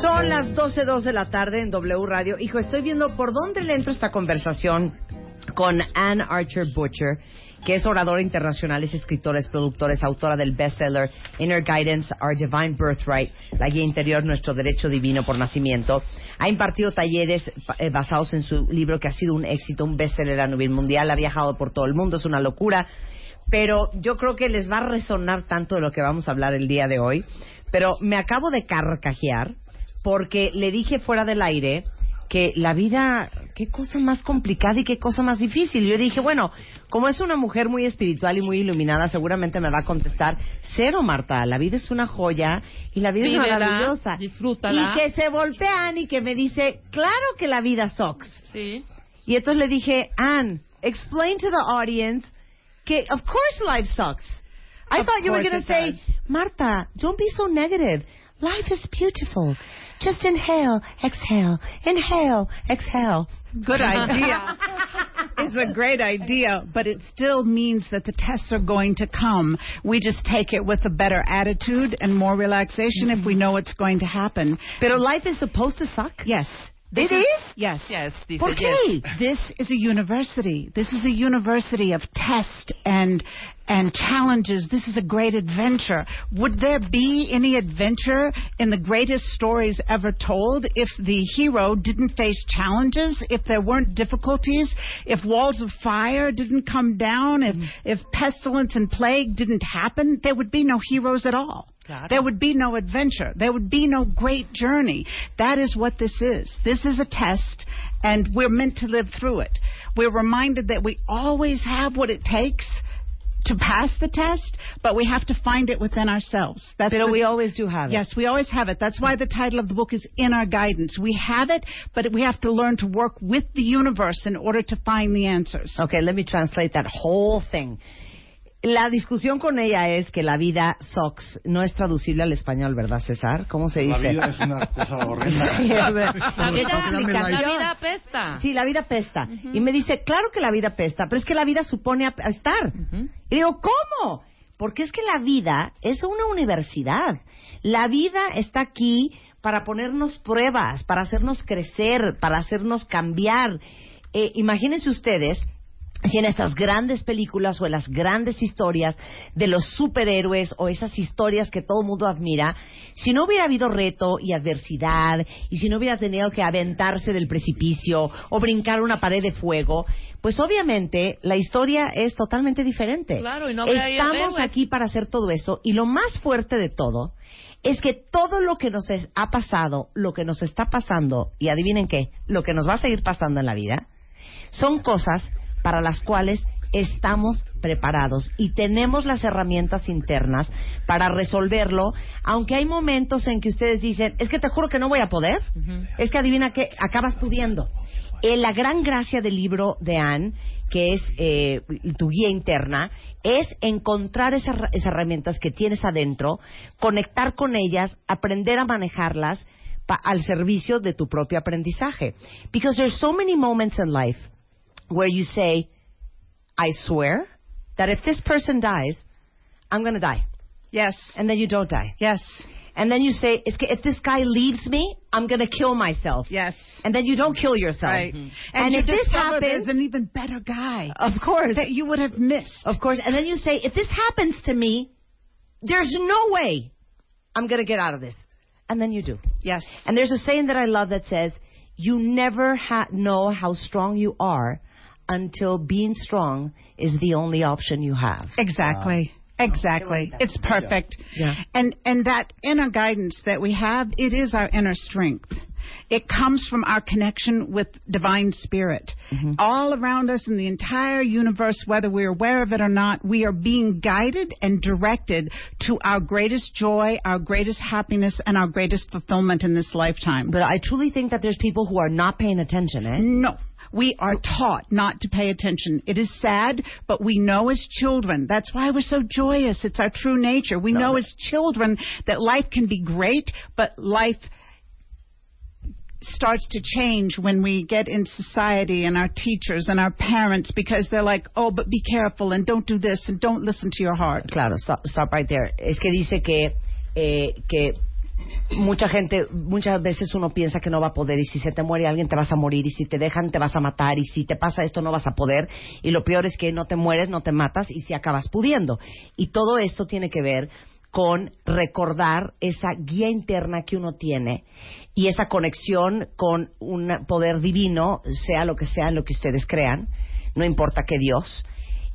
Son las 12.02 de la tarde en W Radio. Hijo, estoy viendo por dónde le entro esta conversación con Anne Archer Butcher, que es oradora internacional, es escritora, es productora, es autora del bestseller Inner Guidance, Our Divine Birthright, la guía interior, nuestro derecho divino por nacimiento. Ha impartido talleres eh, basados en su libro que ha sido un éxito, un bestseller a nivel mundial, ha viajado por todo el mundo, es una locura. Pero yo creo que les va a resonar tanto de lo que vamos a hablar el día de hoy. Pero me acabo de carcajear porque le dije fuera del aire que la vida, qué cosa más complicada y qué cosa más difícil. Yo dije, bueno, como es una mujer muy espiritual y muy iluminada, seguramente me va a contestar, cero, Marta, la vida es una joya y la vida es maravillosa. Disfrútala. Y que se voltean y que me dice, claro que la vida sucks. Sí. Y entonces le dije, Anne, explain to the audience que, of course life sucks. I Of thought you were going to say, does. Marta, don't be so negative. Life is beautiful. Just inhale, exhale, inhale, exhale. Good idea. it's a great idea, but it still means that the tests are going to come. We just take it with a better attitude and more relaxation if we know it's going to happen. Pero life is supposed to suck. Yes. It This is? Yes. Yes, Okay. ¿Por qué? This is a university. This is a university of test and and challenges. This is a great adventure. Would there be any adventure in the greatest stories ever told if the hero didn't face challenges, if there weren't difficulties, if walls of fire didn't come down, if mm. if pestilence and plague didn't happen, there would be no heroes at all. There would be no adventure. There would be no great journey. That is what this is. This is a test, and we're meant to live through it. We're reminded that we always have what it takes to pass the test, but we have to find it within ourselves. That's Pero the- we always do have it. Yes, we always have it. That's why the title of the book is In Our Guidance. We have it, but we have to learn to work with the universe in order to find the answers. Okay, let me translate that whole thing. La discusión con ella es que la vida sucks. No es traducible al español, ¿verdad, César? ¿Cómo se La dice? vida es una cosa horrenda. Sí, La vida, la vida apesta. Sí, la vida pesta. Y me dice, claro que la vida pesta, pero es que la vida supone a, a estar. Y digo, ¿cómo? Porque es que la vida es una universidad. La vida está aquí para ponernos pruebas, para hacernos crecer, para hacernos cambiar. Eh, imagínense ustedes si en estas grandes películas o en las grandes historias de los superhéroes o esas historias que todo el mundo admira, si no hubiera habido reto y adversidad y si no hubiera tenido que aventarse del precipicio o brincar una pared de fuego, pues obviamente la historia es totalmente diferente. Claro, y no habría Estamos aquí para hacer todo eso y lo más fuerte de todo es que todo lo que nos ha pasado, lo que nos está pasando, y adivinen qué, lo que nos va a seguir pasando en la vida, son cosas para las cuales estamos preparados y tenemos las herramientas internas para resolverlo, aunque hay momentos en que ustedes dicen, es que te juro que no voy a poder, es que adivina que acabas pudiendo. Eh, la gran gracia del libro de Anne, que es eh, tu guía interna, es encontrar esas, esas herramientas que tienes adentro, conectar con ellas, aprender a manejarlas pa- al servicio de tu propio aprendizaje. Because there's so many moments in life where you say, I swear that if this person dies, I'm going to die. Yes. And then you don't die. Yes. And then you say, if this guy leaves me, I'm going to kill myself. Yes. And then you don't kill yourself. Right. And, And, you if this happens, there's an even better guy of course, that you would have missed. of course, and then you say, if this happens to me, there's no way I'm going to get out of this. And then you do. Yes. And there's a saying that I love that says, you never ha- know how strong you are until being strong is the only option you have. Exactly. Exactly. It's perfect. Yeah. And and that inner guidance that we have, it is our inner strength. It comes from our connection with divine spirit. All around us in the entire universe, whether we're aware of it or not, we are being guided and directed to our greatest joy, our greatest happiness, and our greatest fulfillment in this lifetime. But I truly think that there's people who are not paying attention, eh? No. We are taught not to pay attention. It is sad, but we know as children. That's why we're so joyous. It's our true nature. We know as children that life can be great, but life starts to change when we get in society and our teachers and our parents because they're like, oh, but be careful and don't do this and don't listen to your heart. Claro, stop, stop right there. Es que dice que, eh, que mucha gente, muchas veces uno piensa que no va a poder y si se te muere alguien te vas a morir y si te dejan te vas a matar y si te pasa esto no vas a poder y lo peor es que no te mueres, no te matas y si acabas pudiendo. Y todo esto tiene que ver con recordar esa guía interna que uno tiene y esa conexión con un poder divino, sea lo que sea lo que ustedes crean, no importa que Dios,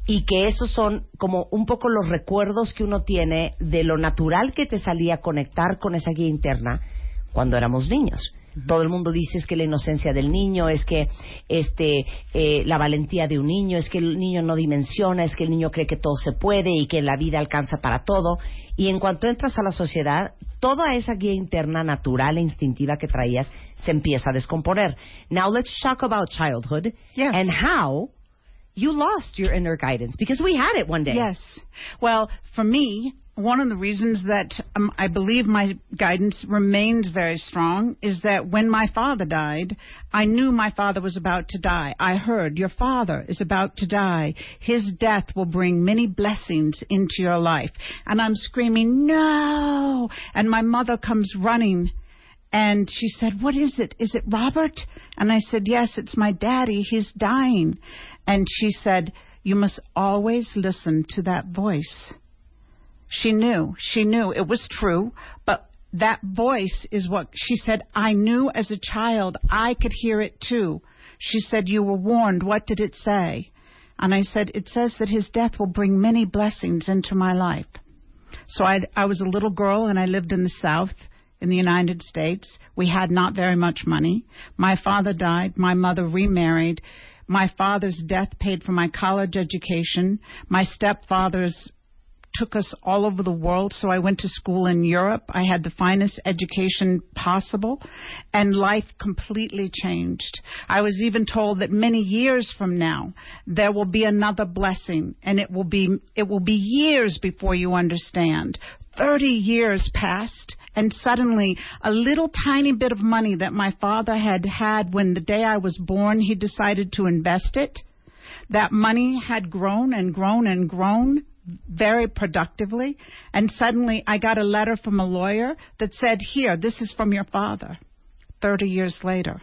y que esos son como un poco los recuerdos que uno tiene de lo natural que te salía conectar con esa guía interna cuando éramos niños. Todo el mundo dice es que la inocencia del niño, es que este eh, la valentía de un niño, es que el niño no dimensiona, es que el niño cree que todo se puede y que la vida alcanza para todo. Y en cuanto entras a la sociedad, toda esa guía interna natural e instintiva que traías se empieza a descomponer. Now let's talk about childhood Yes. and how you lost your inner guidance because we had it one day. Yes. Well, for me, one of the reasons that um, I believe my guidance remains very strong is that when my father died, I knew my father was about to die. I heard, Your father is about to die. His death will bring many blessings into your life. And I'm screaming, No! And my mother comes running. And she said, What is it? Is it Robert? And I said, Yes, it's my daddy. He's dying. And she said, You must always listen to that voice. She knew. She knew it was true, but that voice is what she said. I knew as a child. I could hear it too. She said, You were warned. What did it say? And I said, It says that his death will bring many blessings into my life. So I, I was a little girl and I lived in the South in the United States. We had not very much money. My father died. My mother remarried. My father's death paid for my college education. My stepfather's took us all over the world. So I went to school in Europe. I had the finest education possible, and life completely changed. I was even told that many years from now there will be another blessing, and it will be it will be years before you understand. Thirty years passed. And suddenly, a little tiny bit of money that my father had had when the day I was born, he decided to invest it. That money had grown and grown and grown very productively. And suddenly I got a letter from a lawyer that said, Here, this is from your father. 30 years later.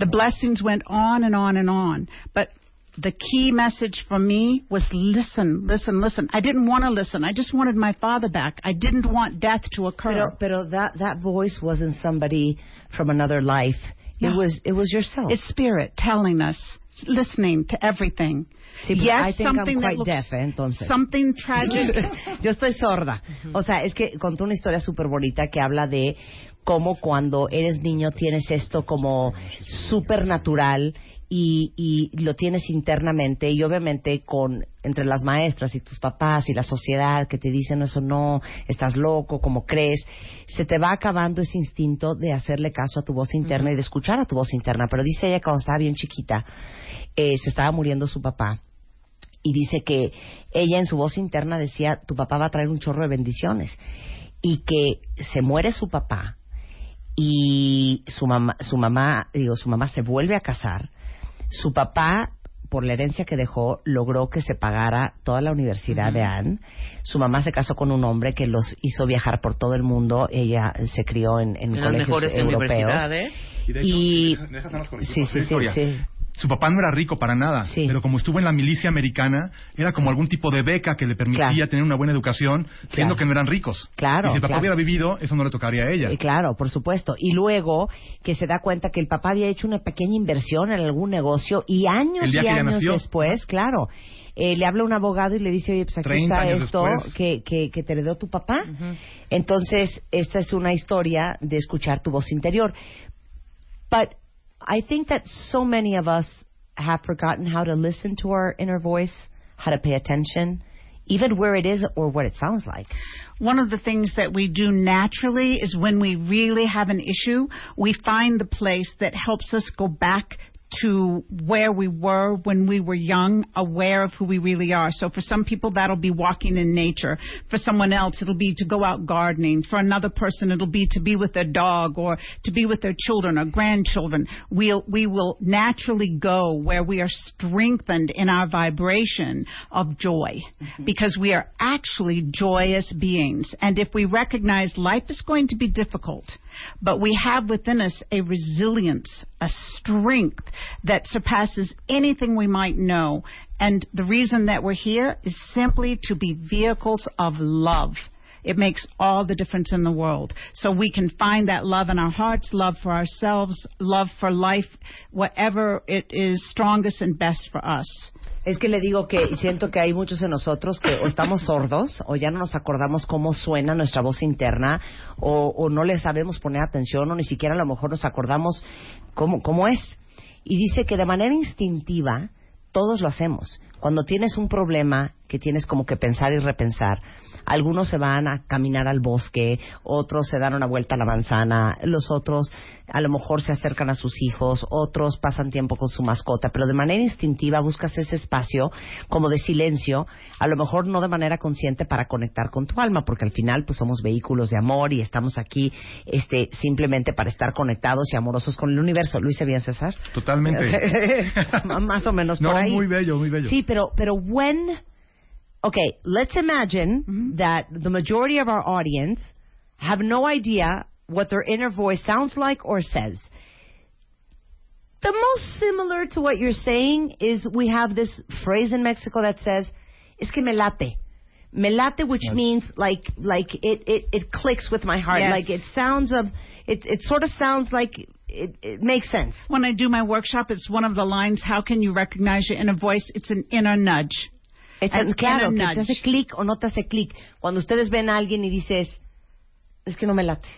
The blessings went on and on and on. But the key message for me was listen, listen, listen. I didn't want to listen. I just wanted my father back. I didn't want death to occur. Pero, pero that, that voice wasn't somebody from another life. It was, it was yourself. it's spirit telling us, listening to everything. Sí, pero yes, I think I'm something that quite looks, deaf, eh, entonces. something tragic. Yo estoy sorda. O sea, es que contó una historia súper bonita que habla de cómo cuando eres niño tienes esto como súper natural y, y lo tienes internamente y obviamente con entre las maestras y tus papás y la sociedad que te dicen eso no, estás loco, como crees, se te va acabando ese instinto de hacerle caso a tu voz interna y de escuchar a tu voz interna. Pero dice ella cuando estaba bien chiquita, eh, se estaba muriendo su papá y dice que ella en su voz interna decía, tu papá va a traer un chorro de bendiciones. Y que se muere su papá y su mamá, su mamá, digo, su mamá se vuelve a casar. Su papá, por la herencia que dejó, logró que se pagara toda la universidad de Anne. Su mamá se casó con un hombre que los hizo viajar por todo el mundo. Ella se crió en, en En las colegios mejores europeos. universidades. Y de hecho, Y- deja- déjanos con el Sí, sí, sí. Su papá no era rico para nada, Sí. pero como estuvo en la milicia americana, era como algún tipo de beca que le permitía Claro. tener una buena educación, siendo Claro. que no eran ricos. Claro, Y si el papá claro. hubiera vivido, eso no le tocaría a ella. Eh, claro, por supuesto. Y luego que se da cuenta que el papá había hecho una pequeña inversión en algún negocio y años y años nació. después, claro, eh, le habla un abogado y le dice, oye, pues aquí 30 está esto que, que, que te heredó tu papá. Entonces, esta es una historia de escuchar tu voz interior. But I think that so many of us have forgotten how to listen to our inner voice, how to pay attention, even where it is or what it sounds like. One of the things that we do naturally is when we really have an issue, we find the place that helps us go back to where we were when we were young, aware of who we really are. So for some people, that'll be walking in nature. For someone else, it'll be to go out gardening. For another person, it'll be to be with their dog or to be with their children or grandchildren. We'll, we will naturally go where we are strengthened in our vibration of joy mm-hmm. because we are actually joyous beings. And if we recognize life is going to be difficult, but we have within us a resilience, a strength that surpasses anything we might know. And the reason that we're here is simply to be vehicles of love. It makes all the difference in the world. So we can find that love in our hearts, love for ourselves, love for life, whatever it is strongest and best for us. Es que le digo que siento que hay muchos de nosotros que o estamos sordos o ya no nos acordamos cómo suena nuestra voz interna o, o no le sabemos poner atención o ni siquiera a lo mejor nos acordamos cómo, cómo es. Y dice que de manera instintiva todos lo hacemos. Cuando tienes un problema que tienes como que pensar y repensar, algunos se van a caminar al bosque, otros se dan una vuelta a la manzana, los otros a lo mejor se acercan a sus hijos, otros pasan tiempo con su mascota, pero de manera instintiva buscas ese espacio como de silencio, a lo mejor no de manera consciente para conectar con tu alma, porque al final pues somos vehículos de amor y estamos aquí este simplemente para estar conectados y amorosos con el universo. ¿Lo hice bien, César? Totalmente. Más o menos No, por ahí. muy bello, muy bello. Sí, pero pero when okay, let's imagine mm-hmm. that the majority of our audience have no idea what their inner voice sounds like or says. The most similar to what you're saying is we have this phrase in Mexico that says, "Es que me late." Me late, which Yes. means like like it, it it clicks with my heart. Yes. Like it sounds of it. It sort of sounds like it, it makes sense. When I do my workshop, it's one of the lines, how can you recognize your inner voice? It's an inner nudge. Es An claro, inner que te nudge. hace clic o no te hace clic. Cuando ustedes ven a alguien y dices, es que no me late.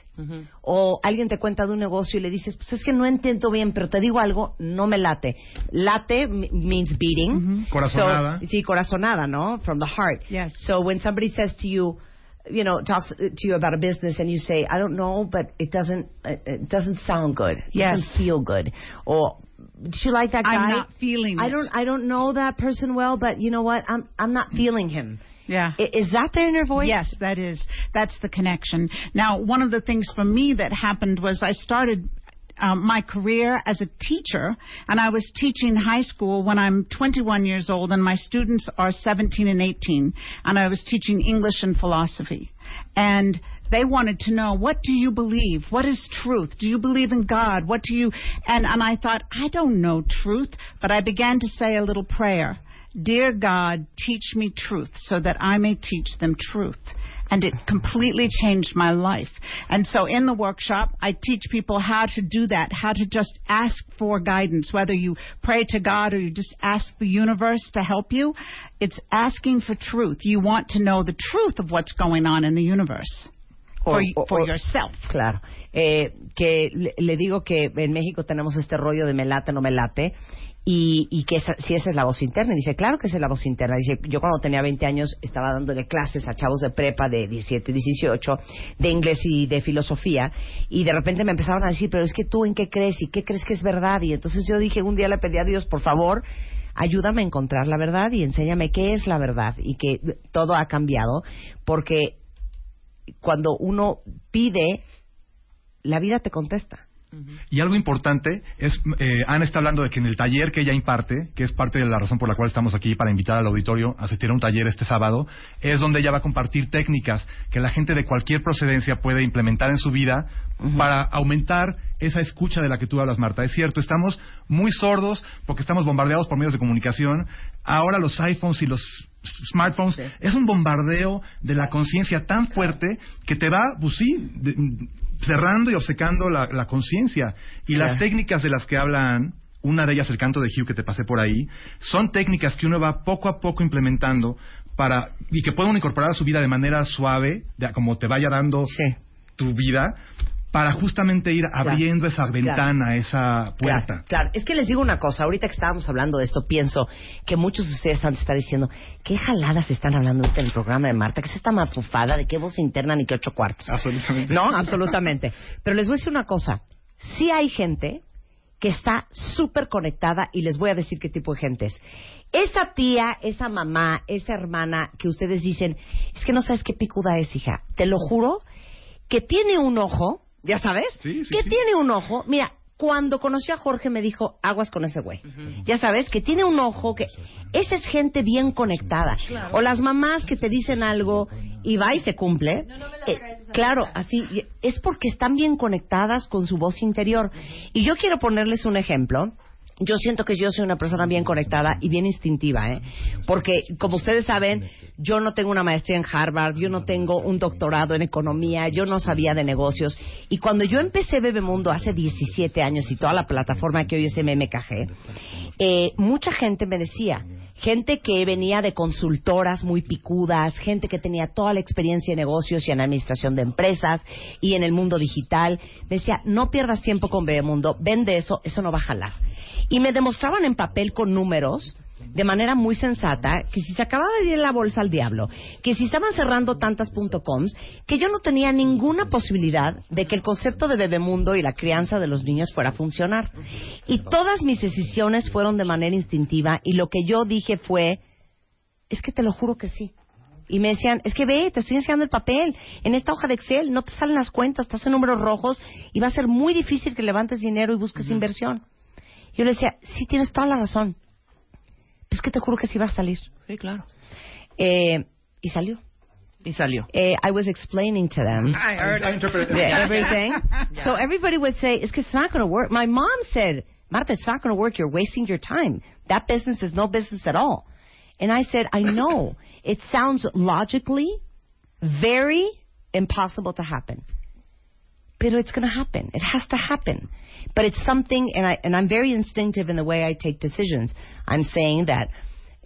O alguien te cuenta de un negocio y le dices, pues es que no entiendo bien, pero te digo algo, no me late. Late m- means beating. Corazonada. So, sí, corazonada, ¿no? From the heart. Yes. So when somebody says to you, you know, talks to you about a business and you say, I don't know, but it doesn't, it, it doesn't sound good. It Yes. doesn't feel good. Or, did you like that guy? I'm not feeling I don't, I don't know that person well, but you know what? I'm, I'm not feeling him. Yeah. Is that the inner voice? Yes, that is. That's the connection. Now, one of the things for me that happened was I started um, my career as a teacher, and I was teaching high school when I'm 21 years old, and my students are 17 and 18, and I was teaching English and philosophy. And they wanted to know, what do you believe? What is truth? Do you believe in God? What do you, and, and I thought, I don't know truth, but I began to say a little prayer. Dear God, teach me truth so that I may teach them truth. And it completely changed my life. And so in the workshop, I teach people how to do that, how to just ask for guidance, whether you pray to God or you just ask the universe to help you. It's asking for truth. You want to know the truth of what's going on in the universe for, O- y- o- for yourself. Claro. Eh, que le digo que en México tenemos este rollo de me late, no me late. Y, y que esa- si esa es la voz interna. Y dice, claro que esa es la voz interna. Dice, yo cuando tenía 20 años estaba dándole clases a chavos de prepa de 17, 18, de inglés y de filosofía. Y de repente me empezaron a decir, pero es que tú en qué crees y qué crees que es verdad. Y entonces yo dije, un día le pedí a Dios, por favor, ayúdame a encontrar la verdad y enséñame qué es la verdad. Y que todo ha cambiado porque cuando uno pide, la vida te contesta. Y algo importante es, eh, Ana está hablando de que en el taller que ella imparte, que es parte de la razón por la cual estamos aquí para invitar al auditorio a asistir a un taller este sábado, es donde ella va a compartir técnicas que la gente de cualquier procedencia puede implementar en su vida para aumentar esa escucha de la que tú hablas, Marta. Es cierto, estamos muy sordos porque estamos bombardeados por medios de comunicación. Ahora los iPhones y los smartphones es un bombardeo de la conciencia tan fuerte que te va, pues sí, de- cerrando y obcecando la, la conciencia. Y las técnicas de las que hablan, una de ellas el canto de Hugh que te pasé por ahí, son técnicas que uno va poco a poco implementando para y que puede uno incorporar a su vida de manera suave, de- como te vaya dando Sí. tu vida, para justamente ir abriendo esa ventana, esa puerta. Claro, claro, es que les digo una cosa, ahorita que estábamos hablando de esto, pienso que muchos de ustedes han de estar diciendo, ¿qué jaladas están hablando ahorita en el programa de Marta? ¿Qué es esta mapufada? ¿De qué voz interna ni qué ocho cuartos? Absolutamente. No, absolutamente. Pero les voy a decir una cosa, sí hay gente que está súper conectada y les voy a decir qué tipo de gente es. Esa tía, esa mamá, esa hermana que ustedes dicen, es que no sabes qué picuda es, hija. Te lo juro, que tiene un ojo, ya sabes, Sí, sí, que sí. tiene un ojo. Mira, cuando conoció a Jorge me dijo, aguas con ese güey. Ya sabes, que tiene un ojo que... Esa es gente bien conectada. O las mamás que te dicen algo y va y se cumple. Eh, claro, así. Es porque están bien conectadas con su voz interior. Y yo quiero ponerles un ejemplo. Yo siento que yo soy una persona bien conectada y bien instintiva, ¿eh? Porque, como ustedes saben, yo no tengo una maestría en Harvard, yo no tengo un doctorado en economía, yo no sabía de negocios. Y cuando yo empecé Bebemundo hace 17 años y toda la plataforma que hoy es MMKG, eh, mucha gente me decía, gente que venía de consultoras muy picudas, gente que tenía toda la experiencia en negocios y en administración de empresas y en el mundo digital, me decía, no pierdas tiempo con Bebemundo, vende eso, eso no va a jalar. Y me demostraban en papel con números de manera muy sensata que si se acababa de ir la bolsa al diablo, que si estaban cerrando tantas punto coms, que yo no tenía ninguna posibilidad de que el concepto de Bebemundo y la crianza de los niños fuera a funcionar. Y todas mis decisiones fueron de manera instintiva y lo que yo dije fue, es que te lo juro que sí. Y me decían, es que ve, te estoy enseñando el papel. En esta hoja de Excel no te salen las cuentas, estás en números rojos y va a ser muy difícil que levantes dinero y busques inversión. Yo le decía, sí, tienes toda la razón. Es que te juro que sí va a salir. Sí, claro. Eh, y salió. Y salió. Eh, I was explaining to them I heard I it. interpret- the- everything. So everybody would say, it's it's not going to work. My mom said, Marta, it's not going to work. You're wasting your time. That business is no business at all. And I said, I know. It sounds logically very impossible to happen. But it's going to happen. It has to happen. But it's something, and, I, and I'm very instinctive in the way I take decisions. I'm saying that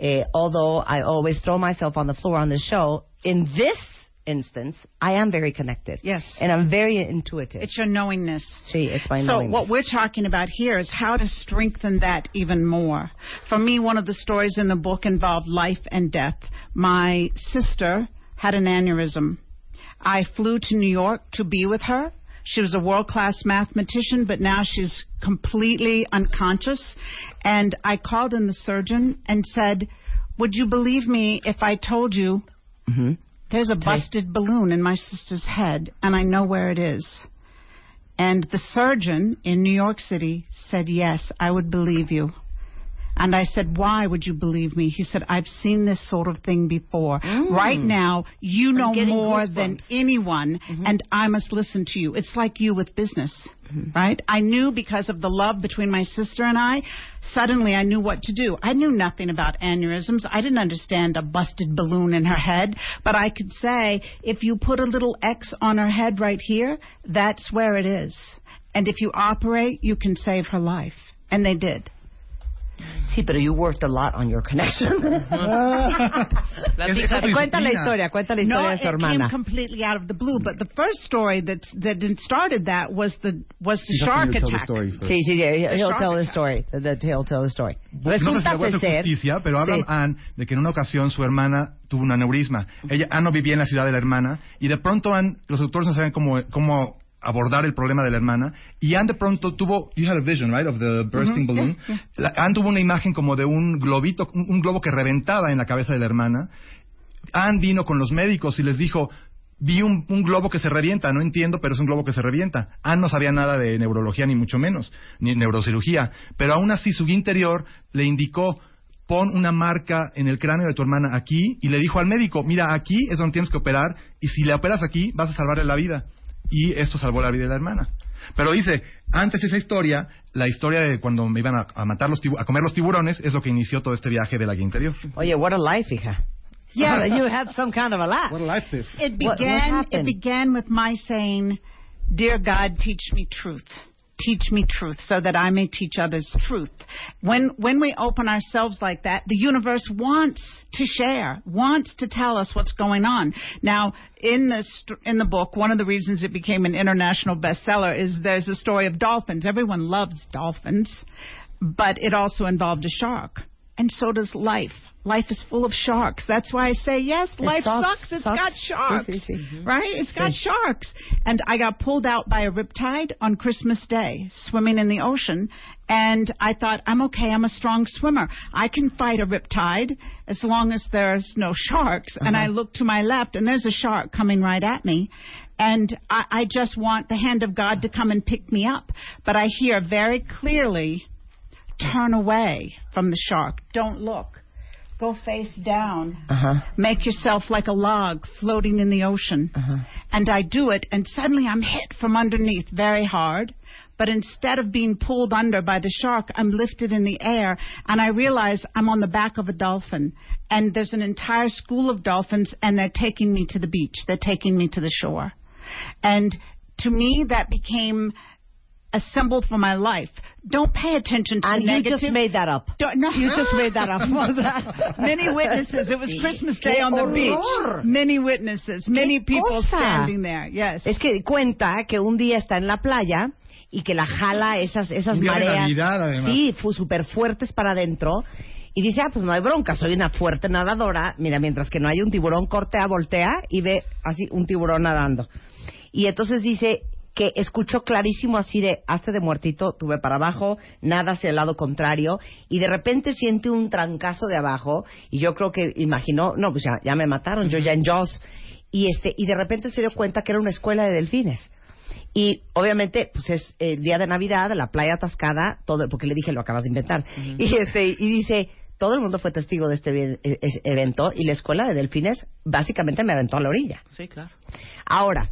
uh, although I always throw myself on the floor on the show, in this instance, I am very connected. Yes. And I'm very intuitive. It's your knowingness. See, it's my so knowingness. what we're talking about here is how to strengthen that even more. For me, one of the stories in the book involved life and death. My sister had an aneurysm. I flew to New York to be with her. She was a world class mathematician, but now she's completely unconscious. And I called in the surgeon and said, Would you believe me if I told you Mhm. there's a busted balloon in my sister's head, and I know where it is. And the surgeon in New York City said, Yes, I would believe you. And I said, Why would you believe me? He said, I've seen this sort of thing before. Mm. Right now, you know more goosebumps. than anyone, mm-hmm. and I must listen to you. It's like you with business, mm-hmm. right? I knew because of the love between my sister and I, suddenly I knew what to do. I knew nothing about aneurysms. I didn't understand a busted balloon in her head, but I could say, if you put a little X on her head right here, that's where it is. And if you operate, you can save her life. And they did. Sí, pero you worked a lot on your connection. Cuenta la historia, cuenta la historia no, de su it hermana. came completely out of the blue. But the first story that that started that was the was the shark attack. Sí, sí, yeah, he'll tell the story. The, the, he'll tell the story. no sé si Resulta ser... justicia, pero habla Sí. Anne de que en una ocasión su hermana tuvo un aneurisma. Ella, Anne no vivía en la ciudad de la hermana y de pronto Anne, los doctores no sabían cómo, cómo abordar el problema de la hermana y Anne de pronto tuvo, you had a vision, right, of the bursting balloon. La- Anne tuvo una imagen como de un globito, un, un globo que reventaba en la cabeza de la hermana. Anne vino con los médicos y les dijo, vi un, un globo que se revienta, no entiendo, pero es un globo que se revienta. Anne no sabía nada de neurología, ni mucho menos, ni neurocirugía, pero aún así su guía interior le indicó, pon una marca en el cráneo de tu hermana aquí, y le dijo al médico, mira, aquí es donde tienes que operar, y si le operas aquí, vas a salvarle la vida. Y esto salvó la vida de la hermana. Pero dice, antes de esa historia, la historia de cuando me iban a, a matar los tibu- a comer los tiburones, es lo que inició todo este viaje de la guía interior. Oye, what a life, hija. Yeah. you had some kind of a life. What a life this. It What- what began. happened? it began with my saying, "Dear God, teach me truth. Teach me truth so that I may teach others truth. When, when we open ourselves like that, the universe wants to share, wants to tell us what's going on. Now, in the, in the book, one of the reasons it became an international bestseller is there's a story of dolphins. Everyone loves dolphins, but it also involved a shark. And so does life. Life is full of sharks. That's why I say yes. life sucks, sucks. It's sucks. got sharks, sí. Mm-hmm. right? It's got sharks. And I got pulled out by a riptide on Christmas Day, swimming in the ocean. And I thought, I'm okay. I'm a strong swimmer. I can fight a riptide as long as there's no sharks. And I uh-huh. look to my left, and there's a shark coming right at me. And I, I just want the hand of God to come and pick me up. But I hear very clearly, turn away from the shark. Don't look. Go face down. Ajá. Make yourself like a log floating in the ocean. Uh-huh. And I do it, and suddenly I'm hit from underneath very hard. But instead of being pulled under by the shark, I'm lifted in the air, and I realize I'm on the back of a dolphin. And there's an entire school of dolphins, and they're taking me to the beach. They're taking me to the shore. And to me, that became a symbol for my life. Don't pay attention to And the you negative. just made that up. Don't- no. You just made that up. Many witnesses. It was. Christmas ¡Qué Day on the horror! beach. Many witnesses. Many people cosa? standing there. Yes. Es que cuenta que un día está en la playa y que la jala esas, esas Un día de mareas. Navidad, además. Sí, fue súper fuertes para adentro. Y dice, ah, pues no hay bronca, soy una fuerte nadadora. Mira, mientras que no hay un tiburón, cortea, voltea y ve así un tiburón nadando. Y entonces dice que escuchó clarísimo así de, hazte de muertito, tuve para abajo, nada hacia el lado contrario, y de repente siente un trancazo de abajo, y yo creo que imaginó, no, pues ya, ya me mataron, yo ya en Jaws, y este, y de repente se dio cuenta que era una escuela de delfines. Y obviamente, pues es el día de Navidad, la playa atascada, todo, porque le dije, lo acabas de inventar. Y este, y dice, todo el mundo fue testigo de este e- e- evento y la escuela de delfines básicamente me aventó a la orilla. Sí, claro. Ahora,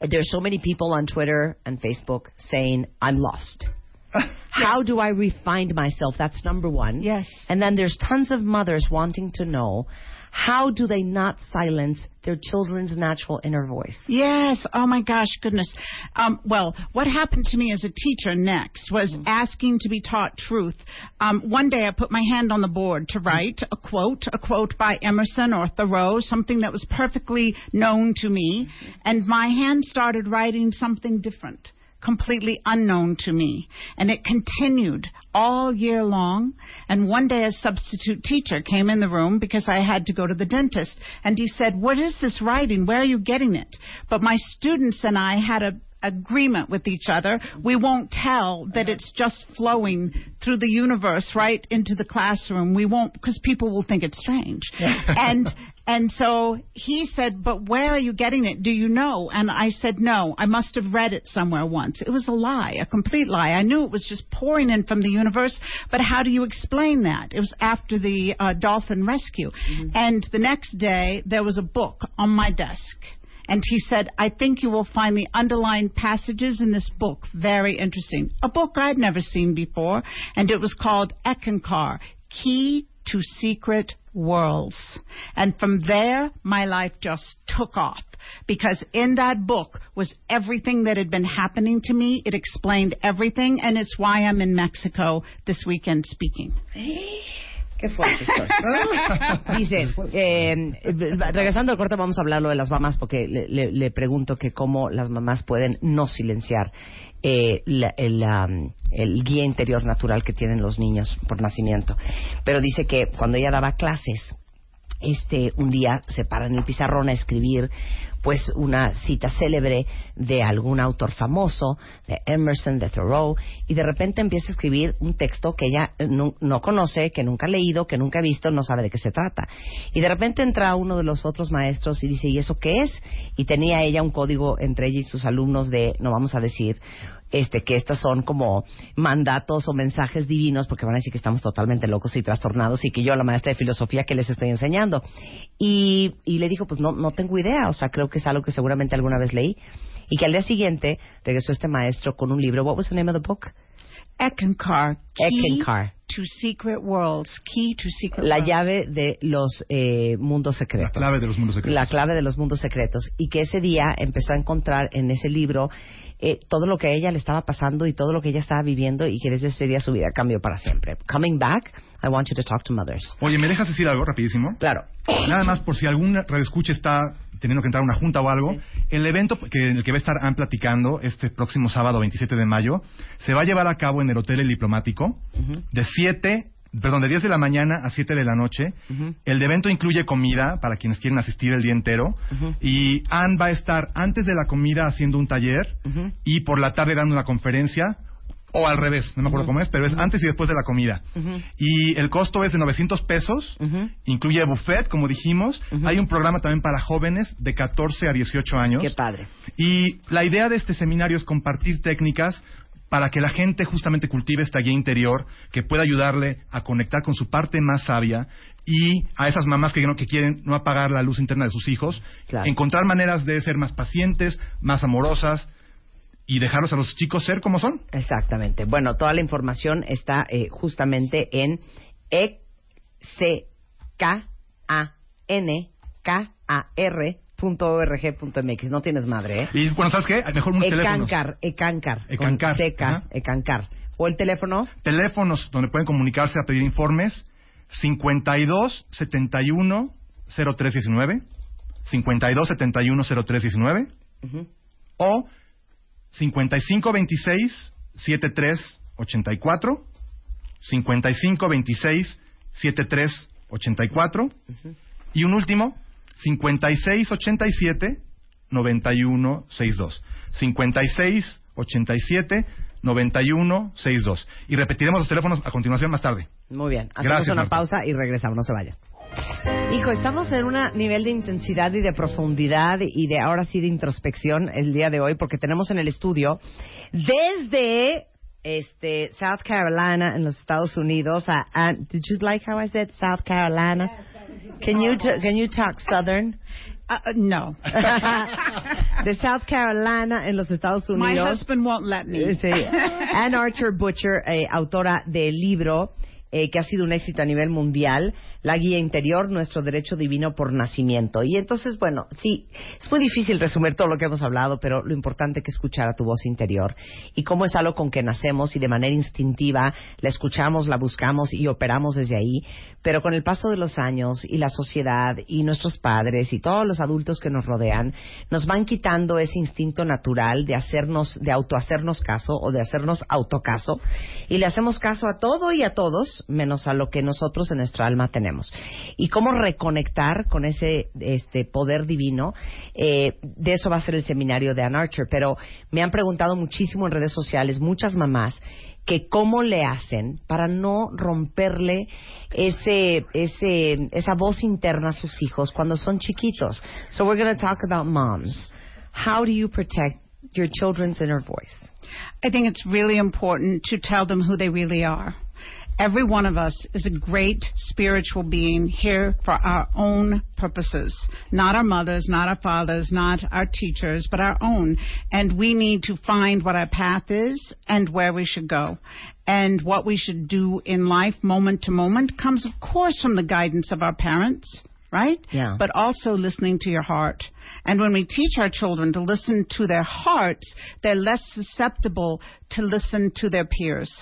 there's so many people on Twitter and Facebook saying, I'm lost. How do I refine myself? That's number one. Yes. And then there's tons of mothers wanting to know how do they not silence their children's natural inner voice? Yes. Oh my gosh, goodness. Um, well, what happened to me as a teacher next was asking to be taught truth. Um, one day I put my hand on the board to write a quote, a quote by Emerson or Thoreau, something that was perfectly known to me, and my hand started writing something different. Completely unknown to me. And it continued all year long. And one day a substitute teacher came in the room because I had to go to the dentist. And he said, What is this writing? Where are you getting it? But my students and I had a agreement with each other. We won't tell that it's just flowing through the universe right into the classroom. We won't because people will think it's strange. and and so he said, "But where are you getting it? Do you know?" And I said, "No, I must have read it somewhere once. It was a lie, a complete lie. I knew it was just pouring in from the universe, but how do you explain that?" It was after the uh, dolphin rescue, and the next day there was a book on my desk. And he said, I think you will find the underlined passages in this book very interesting. A book I'd never seen before, and it was called Ekankar, Key to Secret Worlds. And from there, my life just took off. Because in that book was everything that had been happening to me. It explained everything, and it's why I'm in Mexico this weekend speaking. Qué fuerte estoy. Dice, eh, regresando al corte vamos a hablar lo de las mamás porque le, le- le pregunto que cómo las mamás pueden no silenciar eh, la- el guía interior natural que tienen los niños por nacimiento. Pero dice que cuando ella daba clases, este un día se para en el pizarrón a escribir pues una cita célebre de algún autor famoso, de Emerson, de Thoreau, y de repente empieza a escribir un texto que ella eh, no, no conoce, que nunca ha leído, que nunca ha visto, no sabe de qué se trata. Y de repente entra uno de los otros maestros y dice, ¿y eso qué es? Y tenía ella un código entre ella y sus alumnos de, no vamos a decir, este que estos son como mandatos o mensajes divinos porque van a decir que estamos totalmente locos y trastornados y que yo la maestra de filosofía que les estoy enseñando y, y le dijo pues no no tengo idea o sea creo que es algo que seguramente alguna vez leí y que al día siguiente regresó este maestro con un libro what was the name of the book Ekankar. to to secret worlds. Key to secret La worlds. llave de los eh, mundos secretos. La clave de los mundos secretos. La clave de los mundos secretos. Y que ese día empezó a encontrar en ese libro eh, todo lo que a ella le estaba pasando y todo lo que ella estaba viviendo y que desde ese día su vida cambió para siempre. Coming back, I want you to talk to mothers. Oye, ¿me dejas decir algo rapidísimo? Claro. Nada más por si algún radioescucha está teniendo que entrar a una junta o algo, el evento que, en el que va a estar Ann platicando este próximo sábado 27 de mayo se va a llevar a cabo en el Hotel El Diplomático de 7, perdón, de 10 de la mañana a 7 de la noche. El evento incluye comida para quienes quieren asistir el día entero. Y Ann va a estar antes de la comida haciendo un taller y por la tarde dando una conferencia o al revés, no me acuerdo cómo es, pero es antes y después de la comida. Y el costo es de 900 pesos, incluye buffet, como dijimos. Hay un programa también para jóvenes de 14 a 18 años. Qué padre. Y la idea de este seminario es compartir técnicas para que la gente justamente cultive esta guía interior que pueda ayudarle a conectar con su parte más sabia y a esas mamás que, no, que quieren no apagar la luz interna de sus hijos, Claro. encontrar maneras de ser más pacientes, más amorosas y dejarlos a los chicos ser como son. Exactamente. Bueno, toda la información está eh, justamente en e c k a n k a r punto org punto. No tienes madre, ¿eh? Y bueno, ¿sabes qué? Mejor unos teléfonos. Ecancar, Ecancar. Ecancar, ajá. Ecancar. O el teléfono Teléfonos donde pueden comunicarse a pedir informes 52 71 0319 52 71 0319 o 55 26 73 84 55 26 73 84 y un último 56 87 91 62 56 87 91 62 y repetiremos los teléfonos a continuación más tarde. Muy bien. Hacemos Gracias, una Marta. pausa y regresamos. No se vayan. Hijo, estamos en un nivel de intensidad y de profundidad y de ahora sí de introspección el día de hoy porque tenemos en el estudio desde este South Carolina en los Estados Unidos a, Did you like how I said South Carolina? Can you t- can you talk Southern? Uh, uh, no. de South Carolina en los Estados My Unidos. husband won't let me. Eh, Sí. Ann Archer Butcher, eh, autora del libro eh, que ha sido un éxito a nivel mundial, La Guía Interior, Nuestro Derecho Divino por Nacimiento. Y entonces, bueno, sí, es muy difícil resumir todo lo que hemos hablado, pero lo importante es escuchar a tu voz interior y cómo es algo con que nacemos y de manera instintiva la escuchamos, la buscamos y operamos desde ahí, pero con el paso de los años y la sociedad y nuestros padres y todos los adultos que nos rodean, nos van quitando ese instinto natural de hacernos, de autohacernos caso o de hacernos autocaso y le hacemos caso a todo y a todos menos a lo que nosotros en nuestra alma tenemos. Y cómo reconectar con ese este poder divino, eh, de eso va a ser el seminario de Ann Archer, pero me han preguntado muchísimo en redes sociales, muchas mamás, que cómo le hacen para no romperle ese, ese, esa voz interna a sus hijos cuando son chiquitos. So we're going to talk about moms. How do you protect your children's inner voice? I think it's really important to tell them who they really are. Every one of us is a great spiritual being here for our own purposes. Not our mothers, not our fathers, not our teachers, but our own. And we need to find what our path is and where we should go. And what we should do in life, moment to moment, comes, of course, from the guidance of our parents right? Yeah. But also listening to your heart. And when we teach our children to listen to their hearts, they're less susceptible to listen to their peers,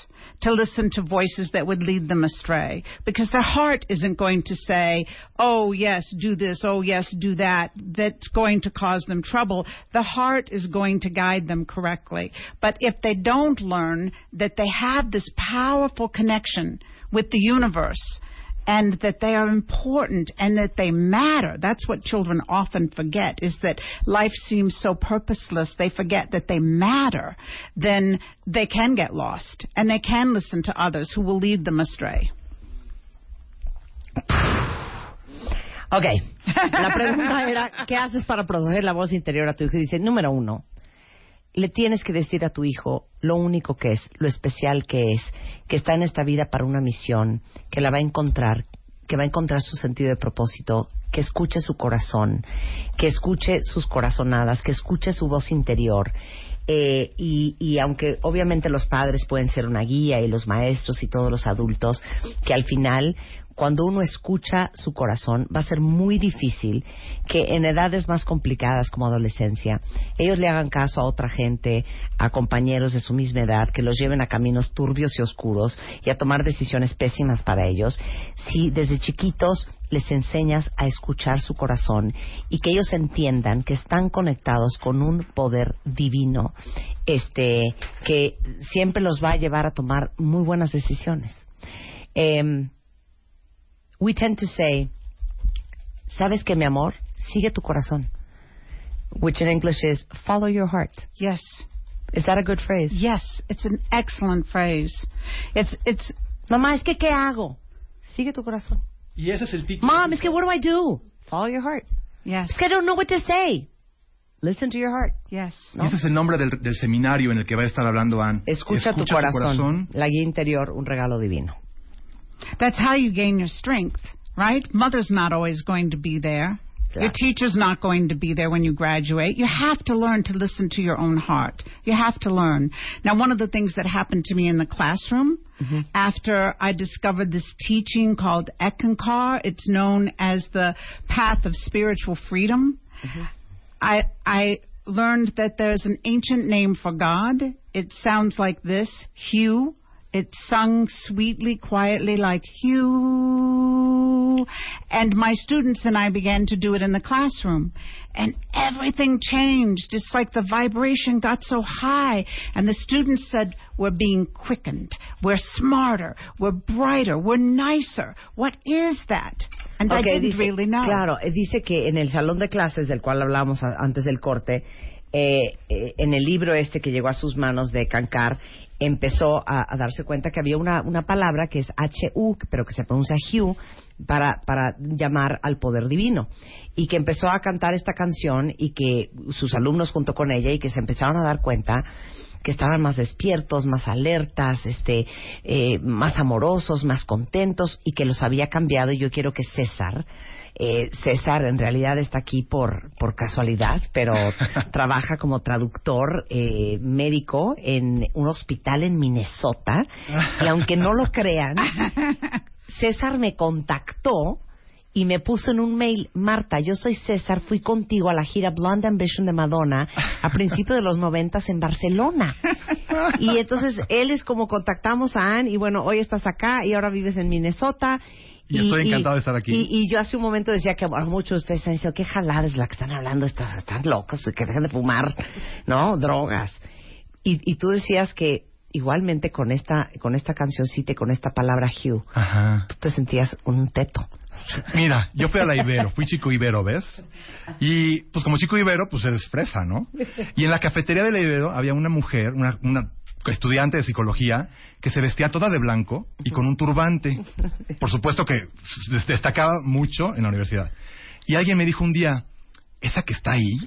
to listen to voices that would lead them astray. Because their heart isn't going to say, oh, yes, do this, oh, yes, do that. That's going to cause them trouble. The heart is going to guide them correctly. But if they don't learn that they have this powerful connection with the universe, and that they are important and that they matter. That's what children often forget is that life seems so purposeless. They forget that they matter. Then they can get lost and they can listen to others who will lead them astray. Ok, la pregunta era, ¿qué haces para proteger la voz interior a tu hijo? Dice, número uno, le tienes que decir a tu hijo lo único que es, lo especial que es, que está en esta vida para una misión, que la va a encontrar, que va a encontrar su sentido de propósito, que escuche su corazón, que escuche sus corazonadas, que escuche su voz interior, Eh, y, y aunque obviamente los padres pueden ser una guía y los maestros y todos los adultos, que al final cuando uno escucha su corazón, va a ser muy difícil que en edades más complicadas como adolescencia, ellos le hagan caso a otra gente, a compañeros de su misma edad, que los lleven a caminos turbios y oscuros y a tomar decisiones pésimas para ellos, si desde chiquitos les enseñas a escuchar su corazón y que ellos entiendan que están conectados con un poder divino, este, que siempre los va a llevar a tomar muy buenas decisiones. Em, we tend to say, ¿sabes que mi amor? Sigue tu corazón. Which in English is, follow your heart. Yes. Is that a good phrase? Yes, it's an excellent phrase. It's it's Mamá, es que ¿qué hago? Sigue tu corazón. Y ese es el título. Mom, es que what do I do? Follow your heart. yes. Es que I don't know what to say. Listen to your heart. Yes. Y ese es el nombre del, del seminario en el que va a estar hablando Anne. Escucha, tu, corazón. La guía interior, un regalo divino. That's how you gain your strength, right? Mother's not always going to be there. Your teacher's not going to be there when you graduate. You have to learn to listen to your own heart. You have to learn. Now, one of the things that happened to me in the classroom mm-hmm. after I discovered this teaching called Ekankar, it's known as the path of spiritual freedom. Mm-hmm. I, I learned that there's an ancient name for God. It sounds like this, Hugh. It's sung sweetly, quietly like Hugh. And my students and I began to do it in the classroom. And everything changed. It's like the vibration got so high. And the students said, we're being quickened. We're smarter. We're brighter. We're nicer. What is that? And I Ok, didn't dice- really know. Claro, dice que en el salón de clases del cual hablábamos antes del corte, eh, eh, en el libro este que llegó a sus manos de Cancar, empezó a, darse cuenta que había una, una palabra que es H-U, pero que se pronuncia Hugh, para, para llamar al poder divino. Y que empezó a cantar esta canción y que sus alumnos junto con ella y que se empezaron a dar cuenta que estaban más despiertos, más alertas, este, eh, más amorosos, más contentos y que los había cambiado. Y yo quiero que César, eh, César en realidad está aquí por, por casualidad, pero trabaja como traductor eh, médico en un hospital en Minnesota. Y aunque no lo crean, César me contactó y me puso en un mail, Marta, yo soy César, fui contigo a la gira Blonde Ambition de Madonna a principios de los noventas en Barcelona. Y entonces él es como contactamos a Anne y bueno, hoy estás acá y ahora vives en Minnesota. Y estoy encantado de estar aquí. Y, y yo hace un momento decía que bueno, muchos de ustedes están diciendo, qué jalada es la que están hablando, están, están locos, pues, que dejen de fumar, ¿no? Drogas. Y, y tú decías que igualmente con esta, con esta cancioncita y con esta palabra Hugh, Ajá. tú te sentías un teto. Mira, yo fui a la Ibero, fui chico Ibero, ¿ves? Y pues como chico Ibero, pues eres fresa, ¿no? Y en la cafetería de la Ibero había una mujer, una, una estudiante de psicología, que se vestía toda de blanco y con un turbante. Por supuesto que destacaba mucho en la universidad. Y alguien me dijo un día, esa que está ahí,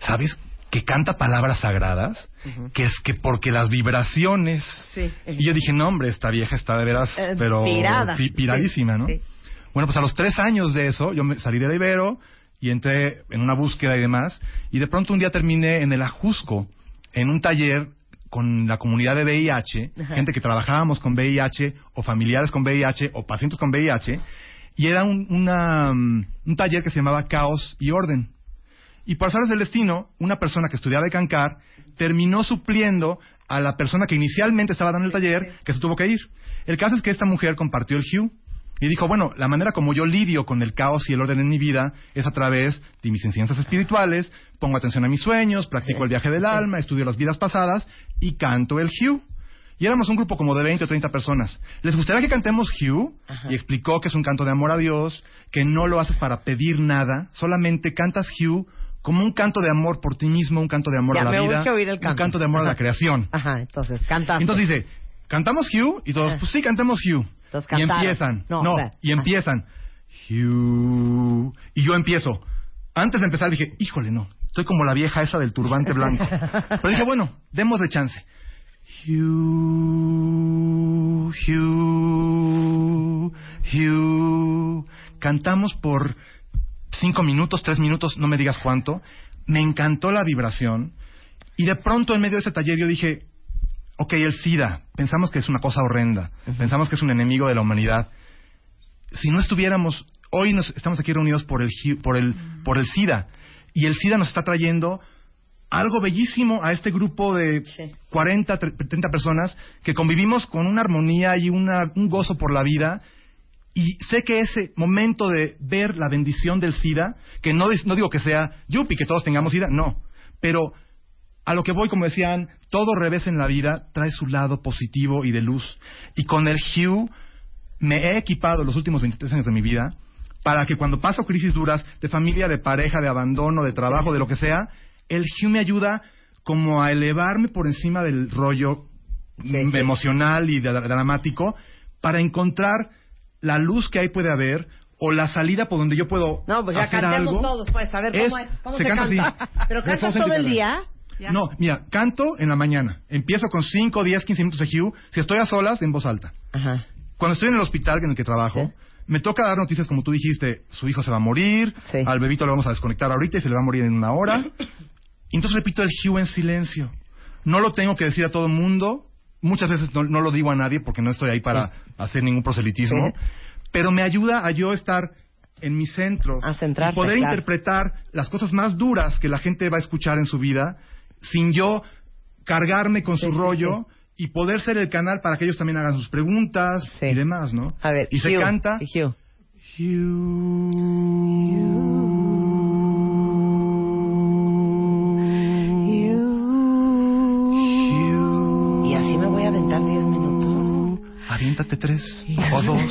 ¿sabes? Que canta palabras sagradas, que es que porque las vibraciones... Sí. Y yo dije, no, hombre, esta vieja está de veras, Eh, pero pirada. pi- piradísima, ¿no? sí. Bueno, pues a los tres años de eso, yo me salí de la Ibero y entré en una búsqueda y demás, y de pronto un día terminé en el Ajusco, en un taller con la comunidad de VIH, Ajá. gente que trabajábamos con VIH, o familiares con VIH, o pacientes con VIH, y era un, una, mm, un taller que se llamaba Caos y Orden. Y por azares del destino, una persona que estudiaba de Cancar terminó supliendo a la persona que inicialmente estaba dando el taller, que se tuvo que ir. El caso es que esta mujer compartió el Hugh y dijo, bueno, la manera como yo lidio con el caos y el orden en mi vida es a través de mis enseñanzas espirituales, pongo atención a mis sueños, practico el viaje del alma, estudio las vidas pasadas y canto el Hugh. Y éramos un grupo como de 20 o 30 personas. ¿Les gustaría que cantemos Hugh? Y explicó que es un canto de amor a Dios, que no lo haces para pedir nada, solamente cantas Hugh como un canto de amor por ti mismo, un canto de amor Ya, a la me vida, oír el un canto. canto de amor a la creación. Ajá, entonces canta. Entonces dice, ¿cantamos Hugh? Y todos, pues sí, cantemos Hugh. Entonces y cantaron. empiezan. No, No, espera. y empiezan. Hugh. Y yo empiezo. Antes de empezar dije, híjole, no. Estoy como la vieja esa del turbante blanco. Pero dije, bueno, démosle chance. Hugh, Hugh, Hugh. Cantamos por cinco minutos, tres minutos, no me digas cuánto. Me encantó la vibración. Y de pronto en medio de ese taller yo dije, ok, el SIDA, pensamos que es una cosa horrenda, pensamos que es un enemigo de la humanidad. Si no estuviéramos, hoy nos, estamos aquí reunidos por el, hi- por, el, por el SIDA, y el SIDA nos está trayendo algo bellísimo a este grupo de Sí. 40, tre- 30 personas que convivimos con una armonía y una, un gozo por la vida. Y sé que ese momento de ver la bendición del SIDA, que no, no digo que sea yupi, que todos tengamos SIDA, no. Pero a lo que voy, como decían, todo revés en la vida trae su lado positivo y de luz. Y con el Hue me he equipado los últimos 23 años de mi vida para que cuando paso crisis duras de familia, de pareja, de abandono, de trabajo, de lo que sea, el Hue me ayuda como a elevarme por encima del rollo Sí, sí. emocional y dra- dramático para encontrar la luz que ahí puede haber o la salida por donde yo puedo No, pues ya hacer algo. todos, pues, a ver, ¿cómo es? ¿Cómo se canta canta? así. ¿Pero cantas todo el día? Ya. No, mira, canto en la mañana. Empiezo con 5, 10, 15 minutos de Hue. Si estoy a solas, en voz alta. Ajá. Cuando estoy en el hospital en el que trabajo, Sí. me toca dar noticias como tú dijiste, su hijo se va a morir, Sí. al bebito lo vamos a desconectar ahorita y se le va a morir en una hora. Y entonces repito el Hue en silencio. No lo tengo que decir a todo el mundo. Muchas veces no, no lo digo a nadie porque no estoy ahí para hacer ningún proselitismo. Sí. Pero me ayuda a yo estar en mi centro A centrarte, y poder claro. interpretar las cosas más duras que la gente va a escuchar en su vida sin yo cargarme con Sí, su sí, rollo y poder ser el canal para que ellos también hagan sus preguntas Sí. y demás, ¿no? A ver, y se Hugh, canta Hugh. Y así me voy a aventar 10 minutos. Aviéntate tres o dos.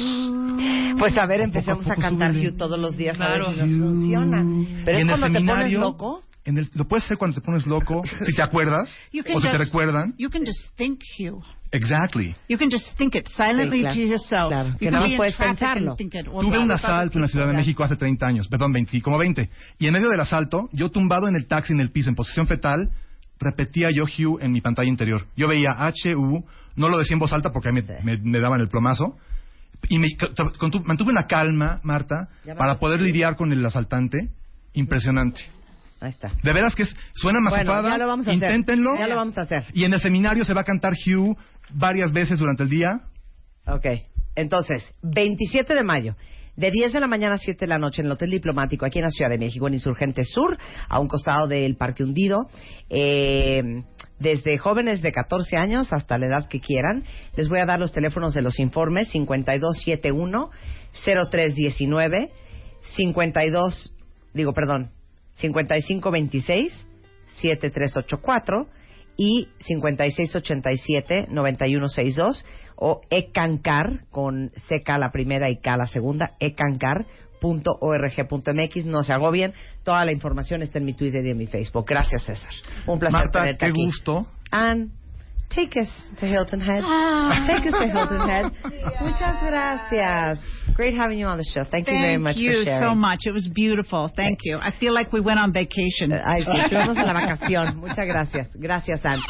Pues a ver, empecemos Poco a a cantar. Hugh todos los días Claro. a ver si nos funciona. Pero es en el cuando te pones seminario, loco. En el, lo puedes hacer cuando te pones loco, si te acuerdas You can o si te just- recuerdan. You can just think, Hugh. Exactly. You can just think it silently Sí, claro. to yourself. Claro, You que in puedes pensarlo. Tuve un asalto en la Ciudad de México hace 30 años, perdón, 20, como 20. Y en medio del asalto, yo tumbado en el taxi en el piso en posición fetal, repetía yo Hugh en mi pantalla interior. Yo veía H-U, no lo decía en voz alta porque ahí me, me- me daban el plomazo. Y me, mantuve una calma, Marta, para poder lidiar con el asaltante. Impresionante. Ahí está. De veras que es, suena Bueno, mafufada. ya lo vamos a hacer. Inténtenlo. Ya lo vamos a hacer. Y en el seminario se va a cantar Hugh varias veces durante el día. Ok. Entonces, 27 de mayo, de 10 de la mañana a 7 de la noche en el Hotel Diplomático, aquí en la Ciudad de México, en Insurgente Sur, a un costado del Parque Hundido. Eh, desde jóvenes de 14 años hasta la edad que quieran. Les voy a dar los teléfonos de los informes 5271-0319, 52, digo, perdón, 5526-7384 y 5687-9162 o ecancar con CK la primera y K la segunda, ecancar.org.mx. No se agobien, toda la información está en mi Twitter y en mi Facebook. Gracias, César. Un placer Marta, tenerte qué aquí. gusto. And take us to Hilton Head. Take us to Hilton Head. Muchas gracias. Great having you on the show. Thank, you very Thank much you for sharing. so much. It was beautiful. Thank you. I feel like we went on vacation. Ay, sí, estuvimos en la vacación. Muchas gracias. Gracias, Anne.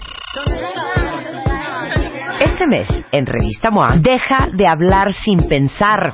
Este mes, en Revista MOA, deja de hablar sin pensar.